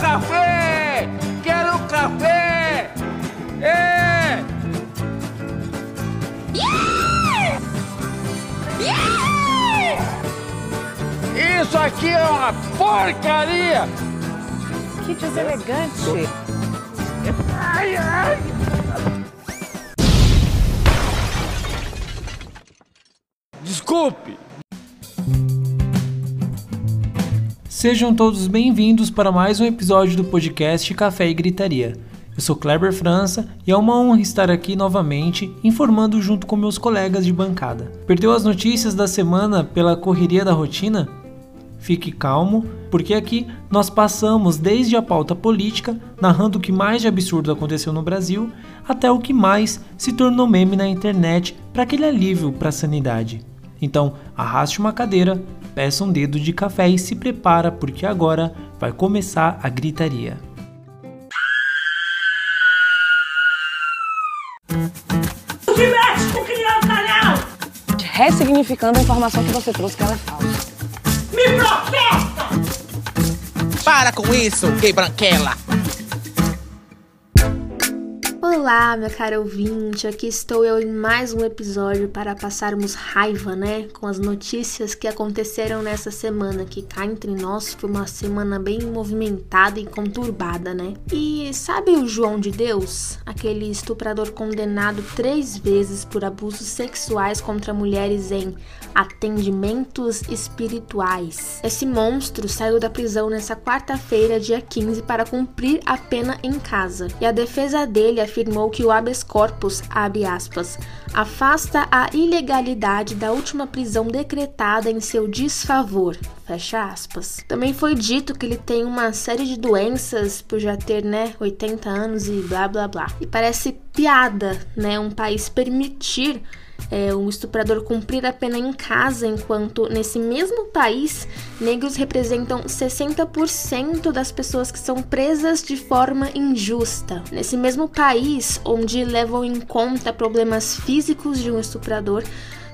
café! Quero café! É! Isso aqui é uma porcaria! Que deselegante. Ai, ai! Desculpe! Sejam todos bem-vindos para mais um episódio do podcast Café e Gritaria. Eu sou Kleber França e é uma honra estar aqui novamente informando junto com meus colegas de bancada. Perdeu as notícias da semana pela correria da rotina? Fique calmo, porque aqui nós passamos desde a pauta política, narrando o que mais de absurdo aconteceu no Brasil, até o que mais se tornou meme na internet para aquele alívio para a sanidade. Então, arraste uma cadeira, peça um dedo de café e se prepara, porque agora vai começar a gritaria. Se mexe com criança, não! Ressignificando a informação que você trouxe que ela é falsa. Me processa! Para com isso, gay branquela! Olá, minha cara ouvinte, aqui estou eu em mais um episódio para passarmos raiva, né? Com as notícias que aconteceram nessa semana, que cá entre nós foi uma semana bem movimentada e conturbada, né? E sabe o João de Deus? Aquele estuprador condenado três vezes por abusos sexuais contra mulheres em atendimentos espirituais. Esse monstro saiu da prisão nessa quarta-feira, dia 15, para cumprir a pena em casa. E a defesa dele afirmou que o habeas corpus, abre aspas, afasta a ilegalidade da última prisão decretada em seu desfavor. Fecha aspas. Também foi dito que ele tem uma série de doenças por já ter, né, 80 anos e blá blá blá. E parece piada, né, um país permitir é, um estuprador cumprir a pena em casa, enquanto nesse mesmo país, negros representam 60% das pessoas que são presas de forma injusta. Nesse mesmo país, onde levam em conta problemas físicos de um estuprador,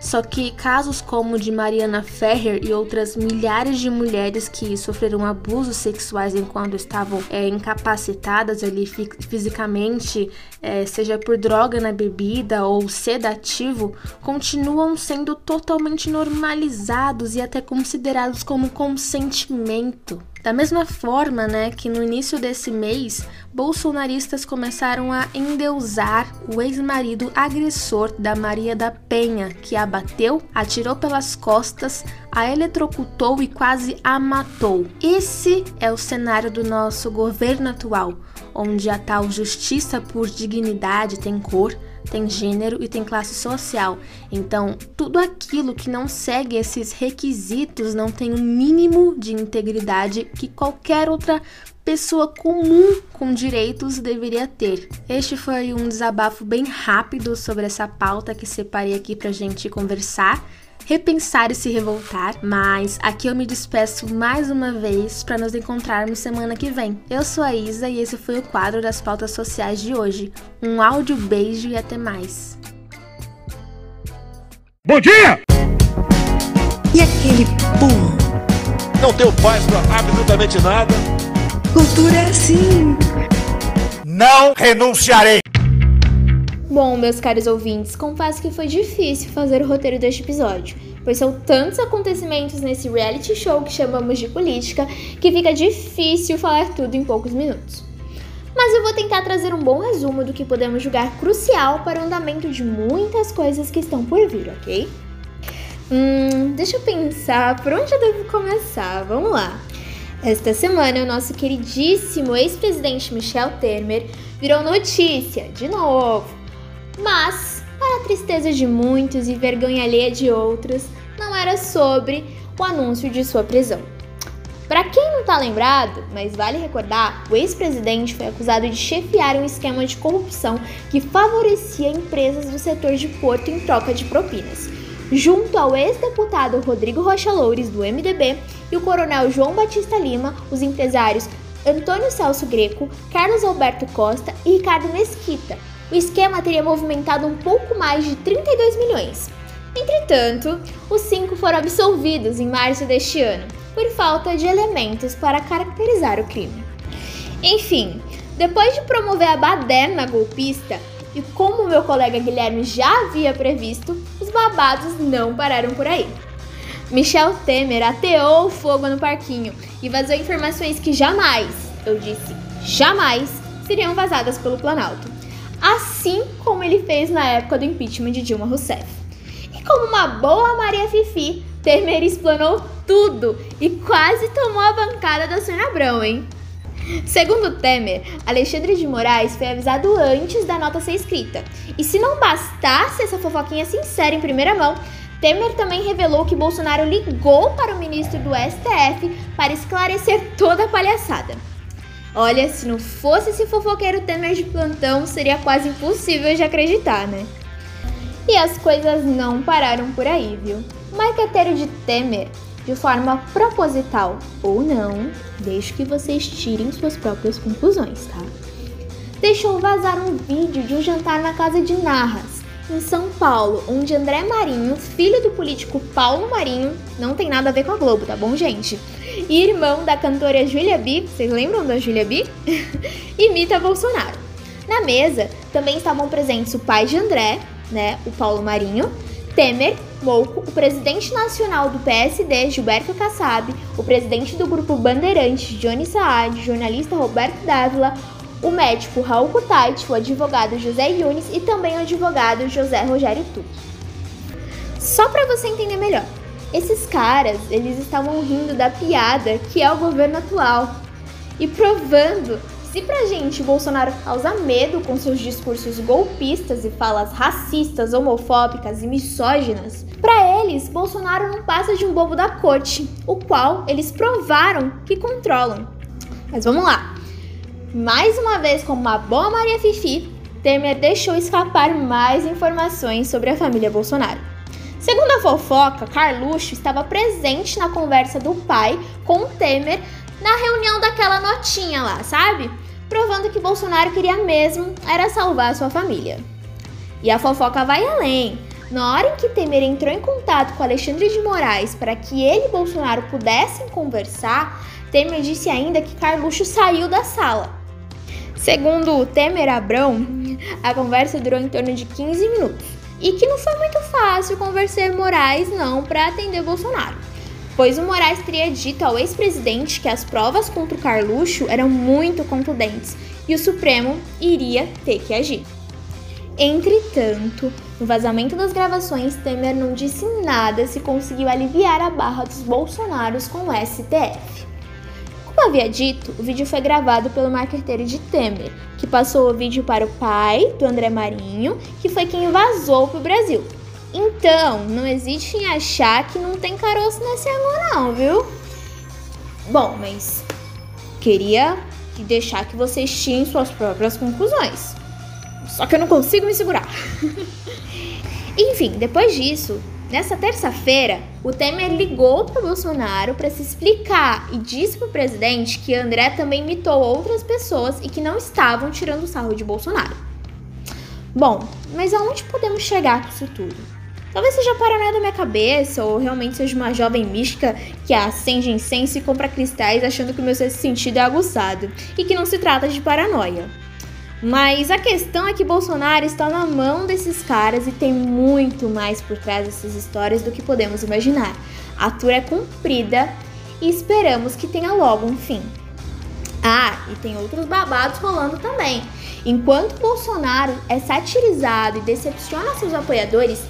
só que casos como o de Mariana Ferrer e outras milhares de mulheres que sofreram abusos sexuais enquanto estavam é, incapacitadas ali fisicamente, é, seja por droga na bebida ou sedativo, continuam sendo totalmente normalizados e até considerados como consentimento. Da mesma forma, né, que no início desse mês, bolsonaristas começaram a endeusar o ex-marido agressor da Maria da Penha, que a bateu, atirou pelas costas, a eletrocutou e quase a matou. Esse é o cenário do nosso governo atual, onde a tal justiça por dignidade tem cor, tem gênero e tem classe social. Então, tudo aquilo que não segue esses requisitos não tem o um mínimo de integridade que qualquer outra pessoa comum com direitos deveria ter. Este foi um desabafo bem rápido sobre essa pauta que separei aqui pra gente conversar repensar e se revoltar, mas aqui eu me despeço mais uma vez para nos encontrarmos semana que vem. Eu sou a Isa e esse foi o quadro das pautas sociais de hoje. Um áudio beijo e até mais. Bom dia! E aquele pum? Não tenho paz pra absolutamente nada. Cultura é assim. Não renunciarei. Bom, meus caros ouvintes, confesso que foi difícil fazer o roteiro deste episódio, pois são tantos acontecimentos nesse reality show que chamamos de política que fica difícil falar tudo em poucos minutos. Mas eu vou tentar trazer um bom resumo do que podemos julgar crucial para o andamento de muitas coisas que estão por vir, ok? Hum, deixa eu pensar por onde eu devo começar. Vamos lá. Esta semana, o nosso queridíssimo ex-presidente Michel Temer virou notícia, de novo mas, para a tristeza de muitos e vergonha alheia de outros, não era sobre o anúncio de sua prisão. Para quem não está lembrado, mas vale recordar, o ex-presidente foi acusado de chefiar um esquema de corrupção que favorecia empresas do setor de porto em troca de propinas. Junto ao ex-deputado Rodrigo Rocha Loures, do MDB, e o coronel João Batista Lima, os empresários Antônio Celso Greco, Carlos Alberto Costa e Ricardo Mesquita, o esquema teria movimentado um pouco mais de 32 milhões. Entretanto, os cinco foram absolvidos em março deste ano, por falta de elementos para caracterizar o crime. Enfim, depois de promover a baderna golpista, e como meu colega Guilherme já havia previsto, os babados não pararam por aí. Michel Temer ateou o fogo no parquinho e vazou informações que jamais, eu disse jamais, seriam vazadas pelo Planalto. Assim como ele fez na época do impeachment de Dilma Rousseff. E como uma boa Maria Fifi, Temer explanou tudo e quase tomou a bancada da Sônia Abrão, hein? Segundo Temer, Alexandre de Moraes foi avisado antes da nota ser escrita. E se não bastasse essa fofoquinha sincera em primeira mão, Temer também revelou que Bolsonaro ligou para o ministro do STF para esclarecer toda a palhaçada. Olha, se não fosse esse fofoqueiro Temer de plantão, seria quase impossível de acreditar, né? E as coisas não pararam por aí, viu? O marqueteiro de Temer de forma proposital ou não, deixo que vocês tirem suas próprias conclusões, tá? Deixou vazar um vídeo de um jantar na casa de Narras, em São Paulo, onde André Marinho, filho do político Paulo Marinho, não tem nada a ver com a Globo, tá bom, gente? E irmão da cantora Julia B, vocês lembram da Julia B? imita Bolsonaro. Na mesa também estavam presentes o pai de André, né, o Paulo Marinho, Temer, Mouco, o presidente nacional do PSD, Gilberto Kassab, o presidente do grupo Bandeirantes, Johnny Saad, jornalista Roberto Dávila, o médico Raul Kutaiti, o advogado José Yunes e também o advogado José Rogério Tuque. Só para você entender melhor, esses caras, eles estavam rindo da piada que é o governo atual e provando se pra gente Bolsonaro causa medo com seus discursos golpistas e falas racistas, homofóbicas e misóginas, para eles Bolsonaro não passa de um bobo da corte, o qual eles provaram que controlam. Mas vamos lá. Mais uma vez, como uma boa Maria Fifi, Temer deixou escapar mais informações sobre a família Bolsonaro. Segundo a fofoca, Carluxo estava presente na conversa do pai com Temer na reunião daquela notinha lá, sabe? Provando que Bolsonaro queria mesmo era salvar sua família. E a fofoca vai além. Na hora em que Temer entrou em contato com Alexandre de Moraes para que ele e Bolsonaro pudessem conversar, Temer disse ainda que Carluxo saiu da sala. Segundo Temer Abrão, a conversa durou em torno de 15 minutos e que não foi muito fácil convencer Moraes não para atender Bolsonaro pois o Moraes teria dito ao ex-presidente que as provas contra o Carluxo eram muito contundentes e o Supremo iria ter que agir. Entretanto, no vazamento das gravações, Temer não disse nada se conseguiu aliviar a barra dos bolsonaros com o STF. Como havia dito, o vídeo foi gravado pelo marqueteiro de Temer, que passou o vídeo para o pai do André Marinho, que foi quem vazou para o Brasil. Então, não existe em achar que não tem caroço nesse amor não, viu? Bom, mas queria deixar que vocês tinham suas próprias conclusões. Só que eu não consigo me segurar. Enfim, depois disso, nessa terça-feira, o Temer ligou para Bolsonaro para se explicar e disse para o presidente que André também imitou outras pessoas e que não estavam tirando sarro de Bolsonaro. Bom, mas aonde podemos chegar com isso tudo? Talvez seja paranoia da minha cabeça, ou realmente seja uma jovem mística que acende incenso e compra cristais achando que o meu sentido é aguçado, e que não se trata de paranoia. Mas a questão é que Bolsonaro está na mão desses caras e tem muito mais por trás dessas histórias do que podemos imaginar. A tour é cumprida e esperamos que tenha logo um fim. Ah, e tem outros babados rolando também. Enquanto Bolsonaro é satirizado e decepciona seus apoiadores,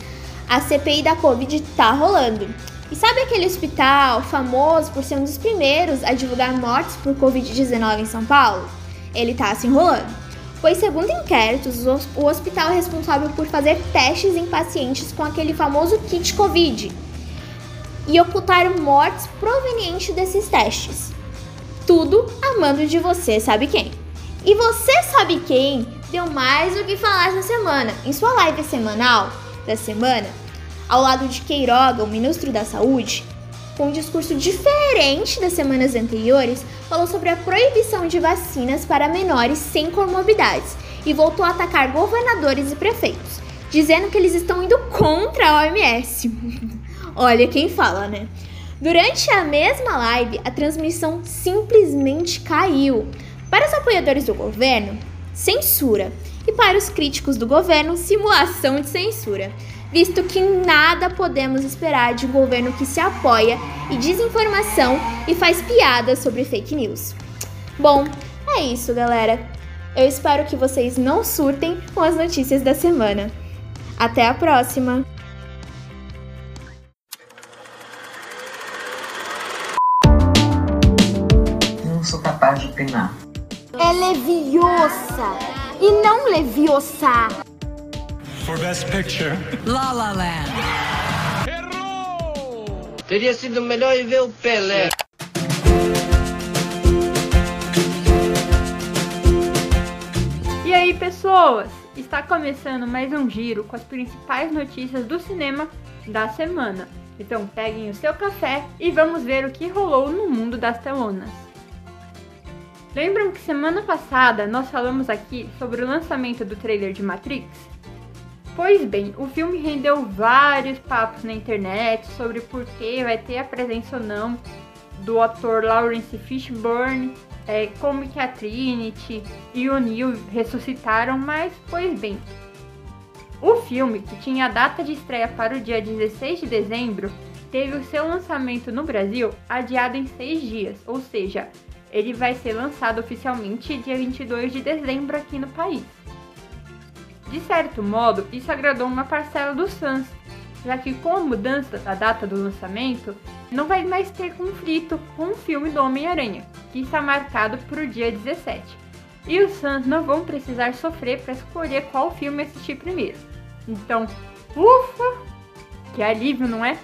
a CPI da Covid tá rolando. E sabe aquele hospital famoso por ser um dos primeiros a divulgar mortes por Covid-19 em São Paulo? Ele tá se enrolando. Pois, segundo inquéritos, o hospital é responsável por fazer testes em pacientes com aquele famoso kit Covid e ocultar mortes provenientes desses testes. Tudo a mando de você sabe quem. E você sabe quem deu mais o que falar essa semana. Em sua live semanal da semana, ao lado de Queiroga, o ministro da Saúde, com um discurso diferente das semanas anteriores, falou sobre a proibição de vacinas para menores sem comorbidades e voltou a atacar governadores e prefeitos, dizendo que eles estão indo contra a OMS. Olha quem fala, né? Durante a mesma live, a transmissão simplesmente caiu. Para os apoiadores do governo, censura. E para os críticos do governo, simulação de censura. Visto que nada podemos esperar de um governo que se apoia e desinformação e faz piadas sobre fake news. Bom, é isso, galera. Eu espero que vocês não surtem com as notícias da semana. Até a próxima! Não sou capaz de opinar. É leviosa e não leviosa. For Best Picture. La La Land. Errou! Teria sido melhor ir ver o Pelé. E aí, pessoas? Está começando mais um giro com as principais notícias do cinema da semana. Então peguem o seu café e vamos ver o que rolou no mundo das telonas. Lembram que semana passada nós falamos aqui sobre o lançamento do trailer de Matrix? Pois bem, o filme rendeu vários papos na internet sobre por que vai ter a presença ou não do ator Lawrence Fishburne, é, como que a Trinity e o Neo ressuscitaram, mas pois bem, o filme, que tinha a data de estreia para o dia 16 de dezembro, teve o seu lançamento no Brasil adiado em seis dias, ou seja, ele vai ser lançado oficialmente dia 22 de dezembro aqui no país. De certo modo, isso agradou uma parcela dos fãs, já que com a mudança da data do lançamento, não vai mais ter conflito com o filme do Homem-Aranha, que está marcado para o dia 17. E os fãs não vão precisar sofrer para escolher qual filme assistir primeiro. Então, ufa! Que alívio, não é?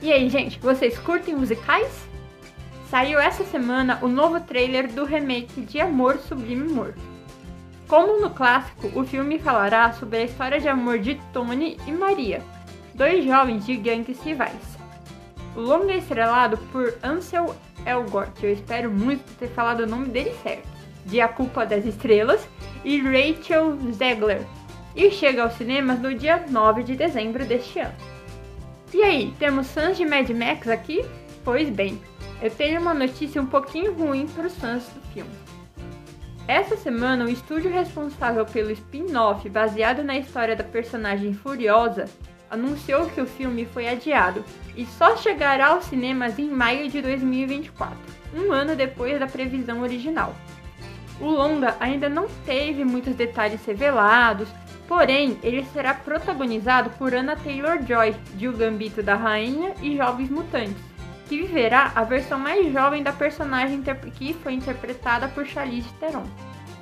E aí, gente, vocês curtem musicais? Saiu essa semana o novo trailer do remake de Amor Sublime Morto. Como no clássico, o filme falará sobre a história de amor de Tony e Maria, dois jovens de gangues rivais. O longa é estrelado por Ansel Elgort, eu espero muito ter falado o nome dele certo, de A Culpa das Estrelas, e Rachel Zegler, e chega aos cinemas no dia 9 de dezembro deste ano. E aí, temos fãs de Mad Max aqui? Pois bem, eu tenho uma notícia um pouquinho ruim para os fãs do filme. Essa semana, o estúdio responsável pelo spin-off baseado na história da personagem Furiosa anunciou que o filme foi adiado e só chegará aos cinemas em maio de 2024, um ano depois da previsão original. O longa ainda não teve muitos detalhes revelados, porém ele será protagonizado por Anna Taylor-Joy, de O Gambito da Rainha e Jovens Mutantes, que viverá a versão mais jovem da personagem que foi interpretada por Charlize Theron.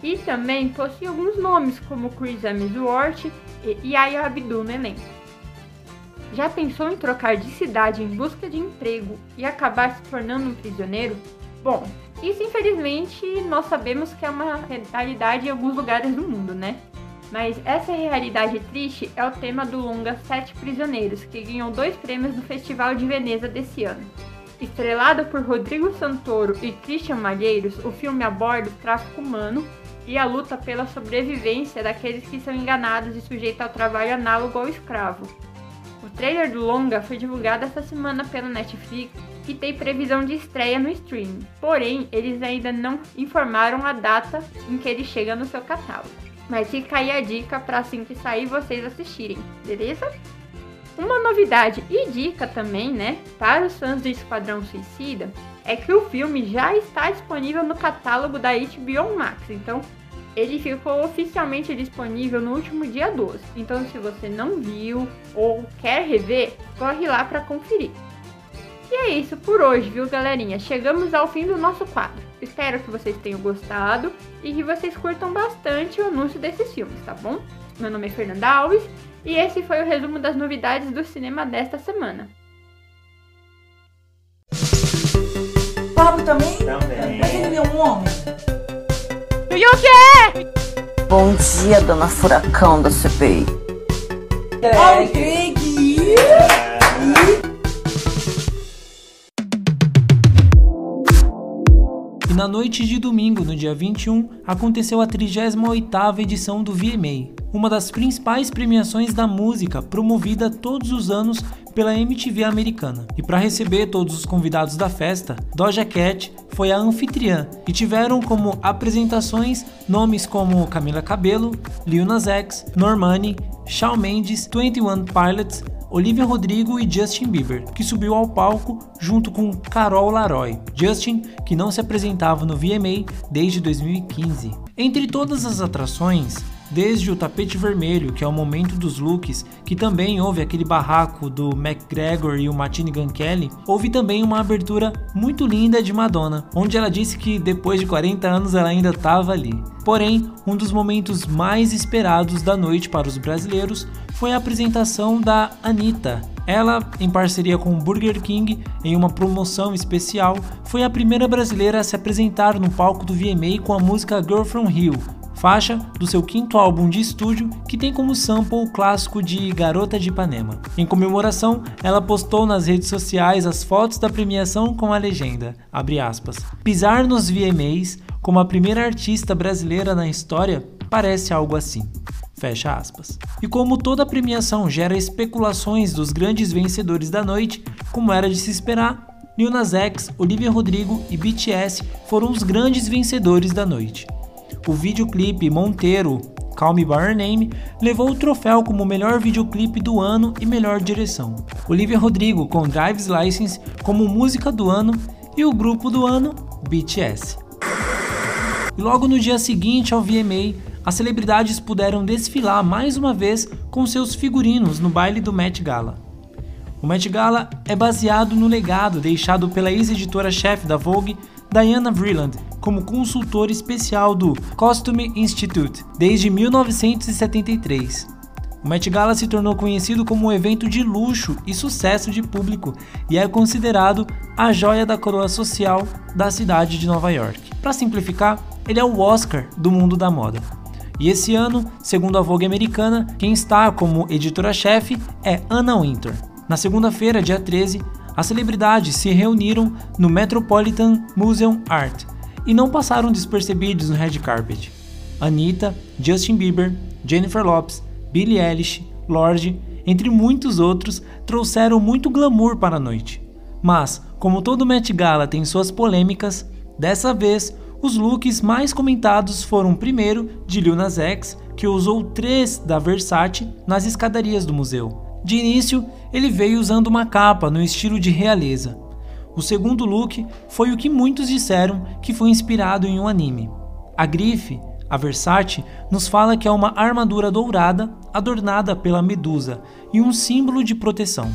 E também possui alguns nomes como Chris Hemsworth e Yaya Abdul no elenco. Já pensou em trocar de cidade em busca de emprego e acabar se tornando um prisioneiro? Bom, isso infelizmente nós sabemos que é uma realidade em alguns lugares do mundo, né? Mas essa realidade triste é o tema do longa Sete Prisioneiros, que ganhou dois prêmios no Festival de Veneza desse ano. Estrelado por Rodrigo Santoro e Christian Malheiros, o filme aborda o tráfico humano e a luta pela sobrevivência daqueles que são enganados e sujeitos ao trabalho análogo ao escravo. O trailer do longa foi divulgado essa semana pela Netflix e tem previsão de estreia no streaming. Porém, eles ainda não informaram a data em que ele chega no seu catálogo. Mas fica aí a dica para assim que sair vocês assistirem, beleza? Uma novidade e dica também, né, para os fãs do Esquadrão Suicida, é que o filme já está disponível no catálogo da HBO Max. Então, ele ficou oficialmente disponível no último dia 12. Então, se você não viu ou quer rever, corre lá para conferir. E é isso por hoje, viu, galerinha? Chegamos ao fim do nosso quadro. Espero que vocês tenham gostado e que vocês curtam bastante o anúncio desses filmes, tá bom? Meu nome é Fernanda Alves e esse foi o resumo das novidades do cinema desta semana. Pablo também? Também. Mas ele é um homem. E o quê? Bom dia, dona Furacão da CPI. Greg. E na noite de domingo, no dia 21, aconteceu a 38ª edição do VMA, uma das principais premiações da música promovida todos os anos pela MTV americana. E para receber todos os convidados da festa, Doja Cat foi a anfitriã e tiveram como apresentações nomes como Camila Cabello, Lil Nas X, Normani, Shawn Mendes, 21 Pilots, Olivia Rodrigo e Justin Bieber, que subiu ao palco junto com Carol Laroy. Justin, que não se apresentava no VMA desde 2015. Entre todas as atrações, desde o tapete vermelho, que é o momento dos looks, que também houve aquele barraco do McGregor e o Martine Kelly, houve também uma abertura muito linda de Madonna, onde ela disse que depois de 40 anos ela ainda estava ali. Porém, um dos momentos mais esperados da noite para os brasileiros foi a apresentação da Anitta. Ela, em parceria com o Burger King, em uma promoção especial, foi a primeira brasileira a se apresentar no palco do VMA com a música Girl From Rio, faixa do seu quinto álbum de estúdio que tem como sample o clássico de Garota de Ipanema. Em comemoração, ela postou nas redes sociais as fotos da premiação com a legenda, aspas, pisar nos VMAs como a primeira artista brasileira na história parece algo assim. Fecha aspas. E como toda premiação gera especulações dos grandes vencedores da noite, como era de se esperar, Lil Nas X, Olivia Rodrigo e BTS foram os grandes vencedores da noite. O videoclipe Monteiro, Call Me By Your Name, levou o troféu como melhor videoclipe do ano e melhor direção. Olivia Rodrigo com Drive's License como música do ano e o grupo do ano, BTS. E logo no dia seguinte ao VMA, as celebridades puderam desfilar mais uma vez com seus figurinos no baile do Met Gala. O Met Gala é baseado no legado deixado pela ex-editora-chefe da Vogue, Diana Vreeland, como consultora especial do Costume Institute desde 1973. O Met Gala se tornou conhecido como um evento de luxo e sucesso de público e é considerado a joia da coroa social da cidade de Nova York. Para simplificar, ele é o Oscar do mundo da moda. E esse ano, segundo a Vogue americana, quem está como editora-chefe é Anna Wintour. Na segunda-feira, dia 13, as celebridades se reuniram no Metropolitan Museum Art e não passaram despercebidos no red carpet. Anitta, Justin Bieber, Jennifer Lopez, Billie Eilish, Lorde, entre muitos outros, trouxeram muito glamour para a noite. Mas, como todo Met Gala tem suas polêmicas, dessa vez os looks mais comentados foram primeiro de Lil Nas X, que usou três da Versace nas escadarias do museu. De início, ele veio usando uma capa no estilo de realeza, o segundo look foi o que muitos disseram que foi inspirado em um anime. A grife, a Versace, nos fala que é uma armadura dourada adornada pela Medusa e um símbolo de proteção.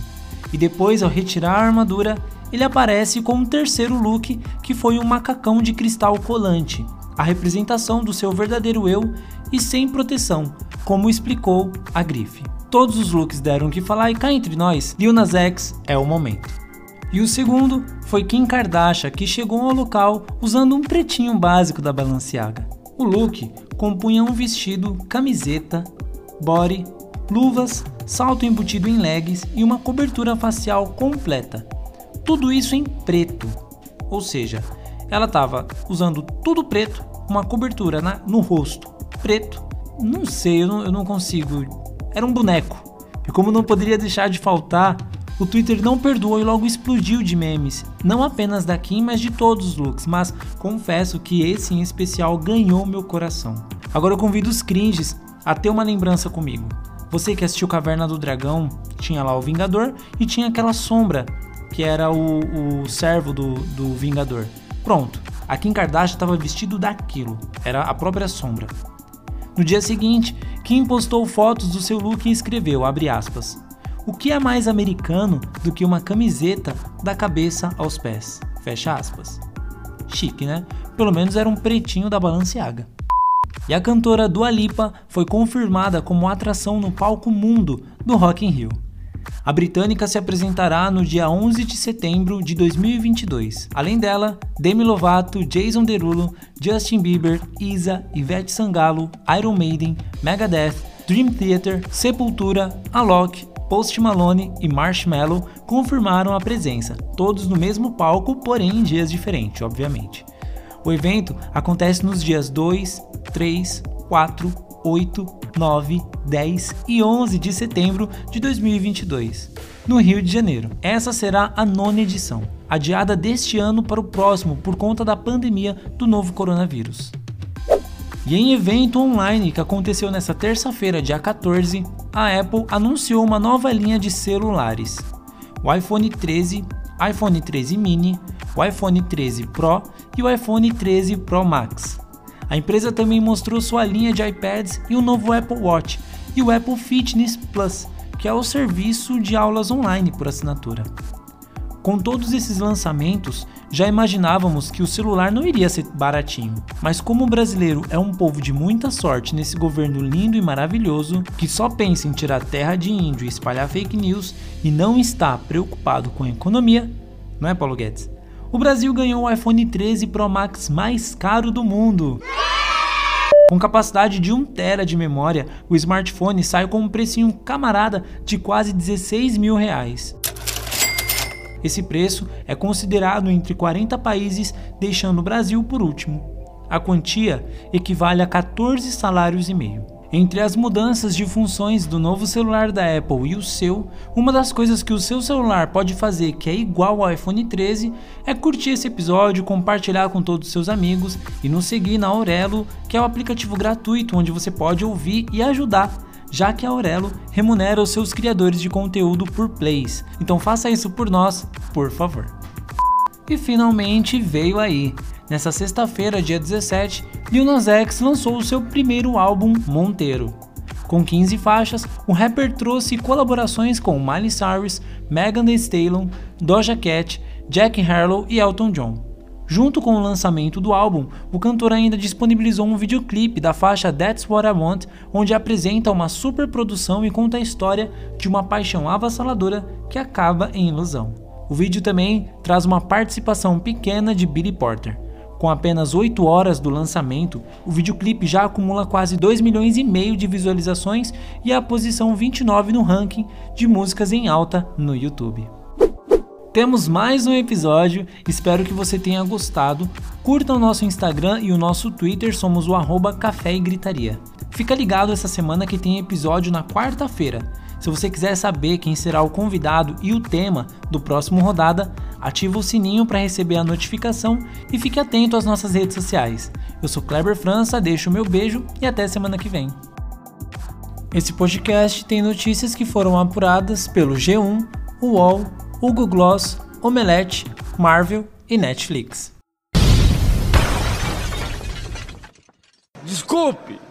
E depois, ao retirar a armadura, ele aparece com um terceiro look que foi um macacão de cristal colante, a representação do seu verdadeiro eu e sem proteção, como explicou a grife. Todos os looks deram o que falar e cá entre nós, Lil Nas X é o momento. E o segundo foi Kim Kardashian, que chegou ao local usando um pretinho básico da Balenciaga. O look compunha um vestido, camiseta, body, luvas, salto embutido em legs e uma cobertura facial completa. Tudo isso em preto. Ou seja, ela estava usando tudo preto, uma cobertura na, no rosto preto. Não sei, eu não, eu não consigo. Era um boneco. E como não poderia deixar de faltar o Twitter não perdoou e logo explodiu de memes, não apenas da Kim, mas de todos os looks, mas confesso que esse em especial ganhou meu coração. Agora eu convido os cringes a ter uma lembrança comigo. Você que assistiu Caverna do Dragão, tinha lá o Vingador e tinha aquela sombra que era o, o servo do, do Vingador. Pronto, a Kim Kardashian estava vestido daquilo, era a própria sombra. No dia seguinte, Kim postou fotos do seu look e escreveu, aspas, o que é mais americano do que uma camiseta da cabeça aos pés? Fecha aspas. Chique, né? Pelo menos era um pretinho da Balenciaga. E a cantora Dua Lipa foi confirmada como atração no palco mundo do Rock in Rio. A britânica se apresentará no dia 11 de setembro de 2022. Além dela, Demi Lovato, Jason Derulo, Justin Bieber, Isa, Ivete Sangalo, Iron Maiden, Megadeth, Dream Theater, Sepultura, Alok, Post Malone e Marshmello confirmaram a presença, todos no mesmo palco, porém em dias diferentes, obviamente. O evento acontece nos dias 2, 3, 4, 8, 9, 10 e 11 de setembro de 2022, no Rio de Janeiro. Essa será a nona edição, adiada deste ano para o próximo por conta da pandemia do novo coronavírus. E em evento online que aconteceu nesta terça-feira, dia 14, a Apple anunciou uma nova linha de celulares. O iPhone 13, iPhone 13 mini, o iPhone 13 Pro e o iPhone 13 Pro Max. A empresa também mostrou sua linha de iPads e o novo Apple Watch e o Apple Fitness Plus, que é o serviço de aulas online por assinatura. Com todos esses lançamentos, já imaginávamos que o celular não iria ser baratinho, mas como o brasileiro é um povo de muita sorte nesse governo lindo e maravilhoso, que só pensa em tirar terra de índio e espalhar fake news e não está preocupado com a economia, não é, Paulo Guedes? O Brasil ganhou o iPhone 13 Pro Max mais caro do mundo. Com capacidade de 1 TB de memória, o smartphone sai com um precinho camarada de quase 16 mil reais. Esse preço é considerado entre 40 países, deixando o Brasil por último. A quantia equivale a 14 salários e meio. Entre as mudanças de funções do novo celular da Apple e o seu, uma das coisas que o seu celular pode fazer que é igual ao iPhone 13 é curtir esse episódio, compartilhar com todos os seus amigos e nos seguir na Aurelo, que é o aplicativo gratuito onde você pode ouvir e ajudar já que a Aurelo remunera os seus criadores de conteúdo por plays. Então faça isso por nós, por favor. E finalmente veio aí. Nessa sexta-feira, dia 17, Lil Nas X lançou o seu primeiro álbum, Monteiro. Com 15 faixas, o rapper trouxe colaborações com Miley Cyrus, Megan Thee Stallion, Doja Cat, Jack Harlow e Elton John. Junto com o lançamento do álbum, o cantor ainda disponibilizou um videoclipe da faixa That's What I Want, onde apresenta uma superprodução e conta a história de uma paixão avassaladora que acaba em ilusão. O vídeo também traz uma participação pequena de Billy Porter. Com apenas 8 horas do lançamento, o videoclipe já acumula quase 2 milhões e meio de visualizações e é a posição 29 no ranking de músicas em alta no YouTube. Temos mais um episódio, espero que você tenha gostado. Curta o nosso Instagram e o nosso Twitter, somos o arroba Café e Gritaria. Fica ligado essa semana que tem episódio na quarta-feira. Se você quiser saber quem será o convidado e o tema do próximo rodada, ativa o sininho para receber a notificação e fique atento às nossas redes sociais. Eu sou Kleber França, deixo o meu beijo e até semana que vem. Esse podcast tem notícias que foram apuradas pelo G1, UOL, Hugo Gloss, Omelete, Marvel e Netflix. Desculpe!